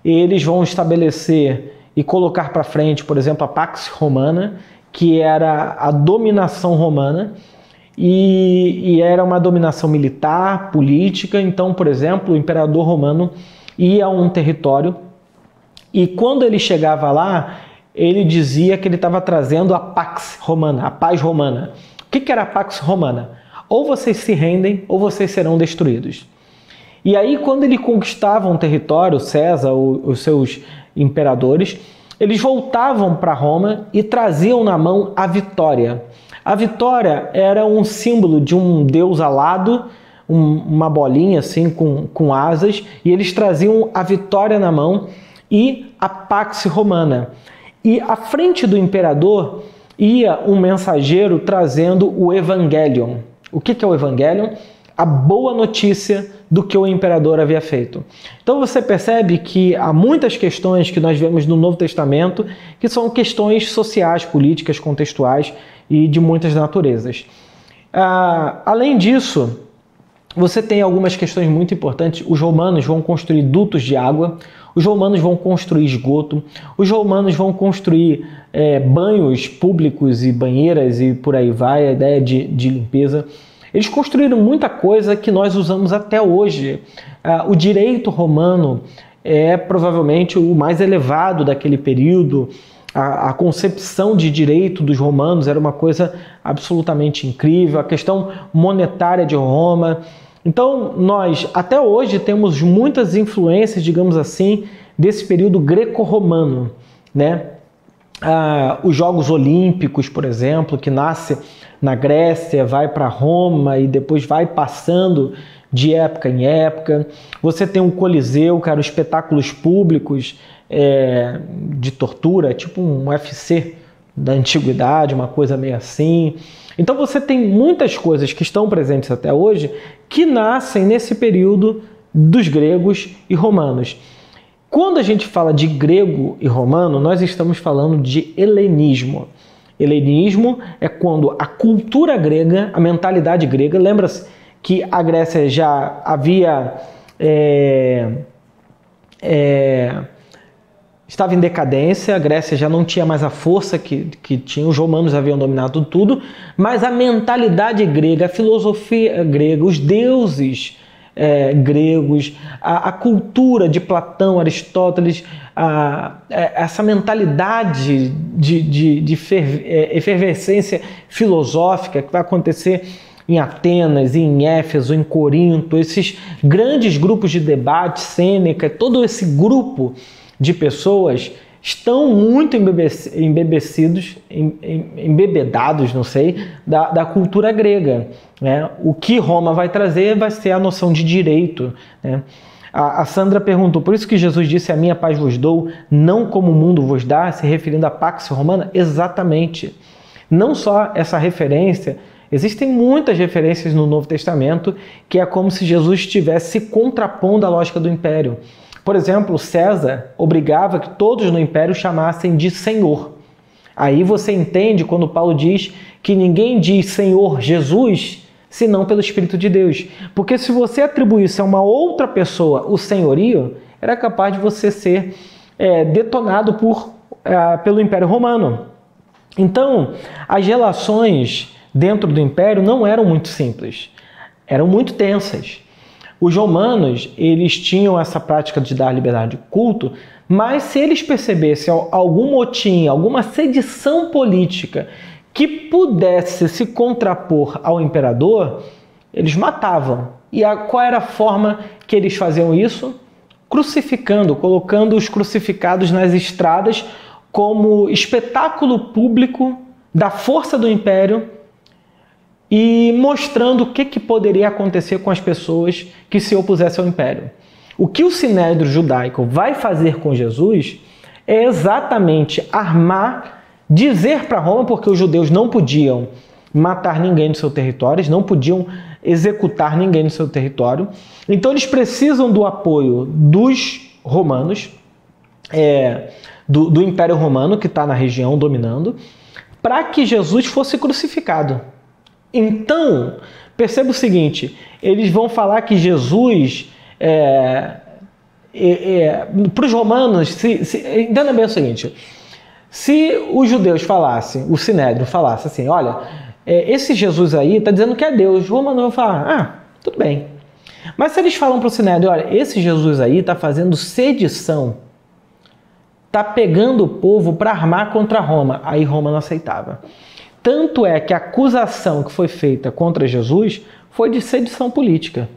eles vão estabelecer e colocar para frente, por exemplo, a Pax Romana, que era a dominação romana, e, e, era uma dominação militar, política. Então, por exemplo, o imperador romano ia a um território e quando ele chegava lá, ele dizia que ele estava trazendo a Pax Romana, a paz romana que, que era a Pax Romana? Ou vocês se rendem ou vocês serão destruídos. E aí, quando ele conquistava um território, César, os seus imperadores, eles voltavam para Roma e traziam na mão a vitória. A vitória era um símbolo de um deus alado, um, uma bolinha assim com, com asas, e eles traziam a vitória na mão e a Pax Romana. E à frente do imperador ia um mensageiro trazendo o Evangelion. O que é o Evangelion? A boa notícia do que o imperador havia feito. Então você percebe que há muitas questões que nós vemos no Novo Testamento que são questões sociais, políticas, contextuais e de muitas naturezas. Ah, além disso, você tem algumas questões muito importantes. Os romanos vão construir dutos de água, os romanos vão construir esgoto, os romanos vão construir é, banhos públicos e banheiras e por aí vai, a ideia de, de limpeza. Eles construíram muita coisa que nós usamos até hoje. Ah, o direito romano é provavelmente o mais elevado daquele período. A, concepção de direito dos romanos era uma coisa absolutamente incrível. A questão monetária de Roma então, nós até hoje temos muitas influências, digamos assim, desse período greco-romano, né? Ah, os Jogos Olímpicos, por exemplo, que nasce na Grécia, vai para Roma e depois vai passando de época em época. Você tem um Coliseu, eram espetáculos públicos é, de tortura, tipo um UFC da antiguidade, uma coisa meio assim. Então você tem muitas coisas que estão presentes até hoje que nascem nesse período dos gregos e romanos. Quando a gente fala de grego e romano, nós estamos falando de helenismo. Helenismo é quando a cultura grega, a mentalidade grega, lembra-se que a Grécia já havia é, é, estava em decadência, a Grécia já não tinha mais a força que, que tinha, os romanos haviam dominado tudo, mas a mentalidade grega, a filosofia grega, os deuses é, gregos, a, a, cultura de Platão, Aristóteles, a, a, é, essa mentalidade de, de, de é, efervescência filosófica que vai acontecer em Atenas, em Éfeso, em Corinto, esses grandes grupos de debate, Sêneca, todo esse grupo de pessoas estão muito embebecidos, embebedados, não sei, da, da cultura grega. Né? O que Roma vai trazer vai ser a noção de direito. Né? A, Sandra perguntou, por isso que Jesus disse, a minha paz vos dou, não como o mundo vos dá, se referindo à Pax Romana? Exatamente. Não só essa referência, existem muitas referências no Novo Testamento que é como se Jesus estivesse se contrapondo à lógica do império. Por exemplo, César obrigava que todos no império chamassem de Senhor. Aí você entende quando Paulo diz que ninguém diz Senhor Jesus senão pelo Espírito de Deus. Porque se você atribuísse a uma outra pessoa o senhorio, era capaz de você ser é, detonado por, é, pelo Império Romano. Então, as relações dentro do Império não eram muito simples, eram muito tensas. Os romanos, eles tinham essa prática de dar liberdade de culto, mas se eles percebessem algum motim, alguma sedição política que pudesse se contrapor ao imperador, eles matavam. E a, qual era a forma que eles faziam isso? Crucificando, colocando os crucificados nas estradas como espetáculo público da força do império e mostrando o que, que poderia acontecer com as pessoas que se opusessem ao império. O que o sinédrio judaico vai fazer com Jesus é exatamente armar, dizer para Roma, porque os judeus não podiam matar ninguém no seu território, eles não podiam executar ninguém no seu território. Então eles precisam do apoio dos romanos, é, do, do Império Romano que está na região dominando, para que Jesus fosse crucificado. Então, perceba o seguinte: eles vão falar que Jesus. É, é, é, para os romanos, se, se, entenda bem o seguinte: se os judeus falassem, o sinédrio falasse assim, olha, é, esse Jesus aí está dizendo que é Deus, os romanos vão falar, ah, tudo bem. Mas se eles falam para o sinédrio, olha, esse Jesus aí está fazendo sedição, está pegando o povo para armar contra Roma, aí Roma não aceitava. Tanto é que a acusação que foi feita contra Jesus foi de sedição política.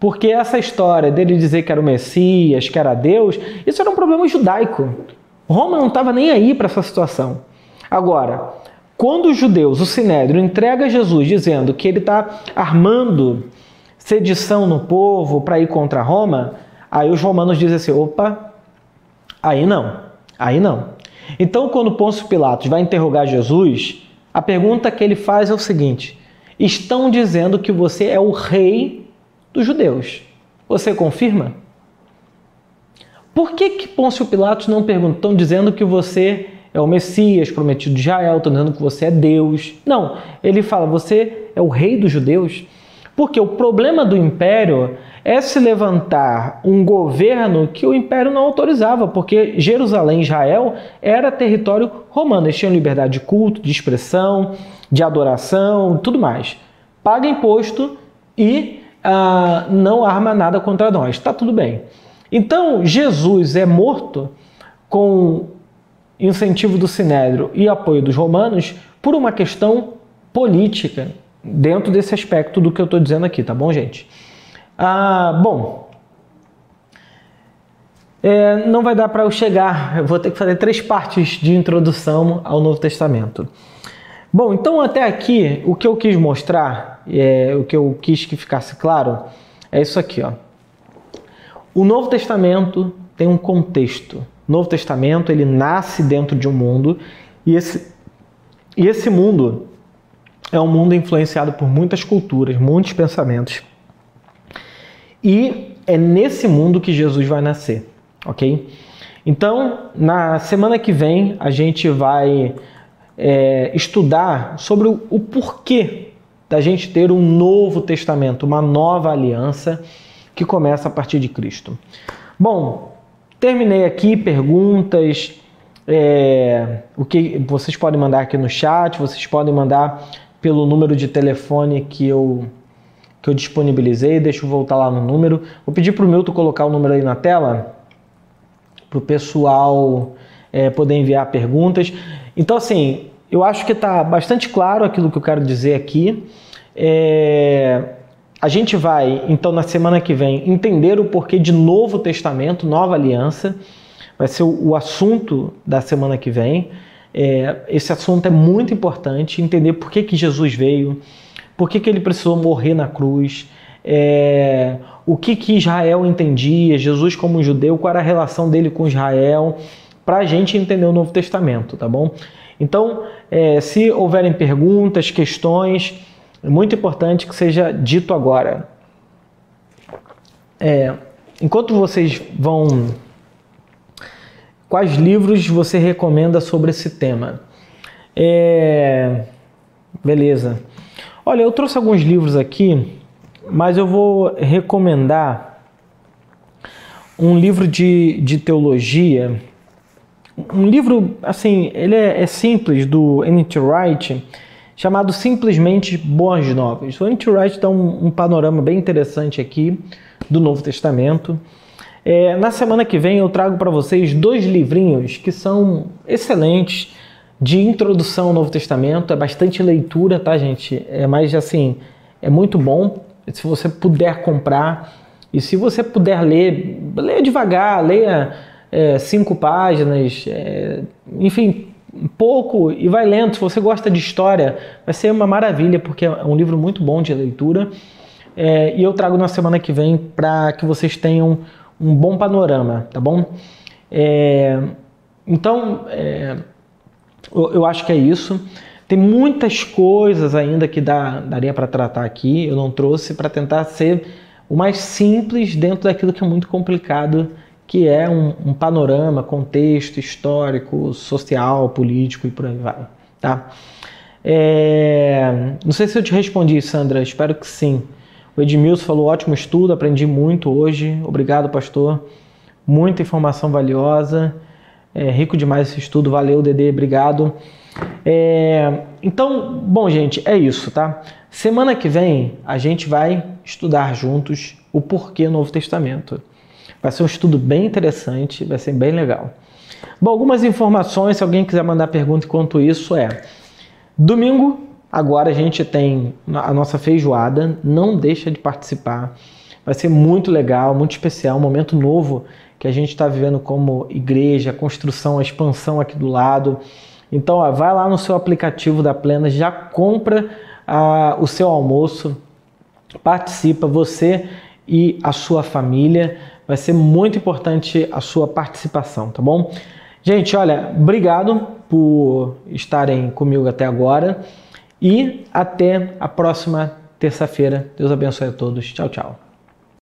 Porque essa história dele dizer que era o Messias, que era Deus, isso era um problema judaico. Roma não estava nem aí para essa situação. Agora, quando os judeus, o Sinédrio, entrega Jesus dizendo que ele está armando sedição no povo para ir contra Roma, aí os romanos dizem assim: opa, aí não, aí não. Então, quando Pôncio Pilatos vai interrogar Jesus, a pergunta que ele faz é o seguinte: estão dizendo que você é o rei dos judeus. Você confirma? Por que, que Pôncio Pilatos não pergunta? Estão dizendo que você é o Messias prometido de Israel, estão dizendo que você é Deus. Não, ele fala: você é o rei dos judeus. Porque o problema do império é se levantar um governo que o império não autorizava, porque Jerusalém, Israel, era território romano. Eles tinham liberdade de culto, de expressão, de adoração, tudo mais. Paga imposto e ah, não arma nada contra nós. Está tudo bem. Então, Jesus é morto com incentivo do Sinédrio e apoio dos romanos por uma questão política dentro desse aspecto do que eu estou dizendo aqui, tá bom, gente? Ah, bom, é, não vai dar para eu chegar, eu vou ter que fazer três partes de introdução ao Novo Testamento. Bom, então até aqui o que eu quis mostrar, é, o que eu quis que ficasse claro, é isso aqui, ó. O Novo Testamento tem um contexto. O Novo Testamento ele nasce dentro de um mundo E esse, e esse mundo é um mundo influenciado por muitas culturas, muitos pensamentos. E é nesse mundo que Jesus vai nascer, ok? Então, na semana que vem, a gente vai é, estudar sobre o, o porquê da gente ter um novo testamento, uma nova aliança que começa a partir de Cristo. Bom, terminei aqui perguntas. É, o que vocês podem mandar aqui no chat, vocês podem mandar pelo número de telefone que eu que eu disponibilizei. Deixa eu voltar lá no número. Vou pedir para o Milton colocar o número aí na tela para o pessoal é, poder enviar perguntas. Então, assim, eu acho que está bastante claro aquilo que eu quero dizer aqui. É, a gente vai, então, na semana que vem, entender o porquê de Novo Testamento, Nova Aliança. Vai ser o, o assunto da semana que vem. É, esse assunto é muito importante, entender por que, que Jesus veio, por que, que ele precisou morrer na cruz, é, o que, que Israel entendia, Jesus como judeu, qual era a relação dele com Israel, para a gente entender o Novo Testamento, tá bom? Então, é, se houverem perguntas, questões, é muito importante que seja dito agora. É, enquanto vocês vão. Quais livros você recomenda sobre esse tema? É, beleza. Olha, eu trouxe alguns livros aqui, mas eu vou recomendar um livro de, de teologia. Um livro, assim, ele é, é simples, do N.T. Wright, chamado Simplesmente Boas Novas. O N.T. Wright dá um, um, panorama bem interessante aqui do Novo Testamento. É, na semana que vem eu trago para vocês dois livrinhos que são excelentes de introdução ao Novo Testamento, é bastante leitura, tá, gente? É mais assim, é muito bom. Se você puder comprar e se você puder ler, leia devagar, leia é, cinco páginas, é, enfim, pouco e vai lendo. Se você gosta de história, vai ser uma maravilha, porque é um livro muito bom de leitura. É, e eu trago na semana que vem para que vocês tenham um bom panorama, tá bom? É, então, é, eu, eu acho que é isso. Tem muitas coisas ainda que dá, daria para tratar aqui, eu não trouxe para tentar ser o mais simples dentro daquilo que é muito complicado, que é um, um, panorama, contexto histórico, social, político e por aí vai. Tá? É... Não sei se eu te respondi, Sandra, espero que sim. O Edmilson falou: ótimo estudo, aprendi muito hoje. Obrigado, pastor. Muita informação valiosa. É rico demais esse estudo, valeu, Dede, obrigado. É, então, bom, gente, é isso, tá? Semana que vem a gente vai estudar juntos o porquê Novo Testamento. Vai ser um estudo bem interessante, vai ser bem legal. Bom, algumas informações, se alguém quiser mandar pergunta enquanto isso, é domingo, agora a gente tem a nossa feijoada, não deixa de participar. Vai ser muito legal, muito especial, um momento novo que a gente está vivendo como igreja, construção, a expansão aqui do lado. Então, ó, vai lá no seu aplicativo da Plena, já compra ah, o seu almoço, participa, você e a sua família. Vai ser muito importante a sua participação, tá bom? Gente, olha, obrigado por estarem comigo até agora e até a próxima terça-feira. Deus abençoe a todos. Tchau, tchau.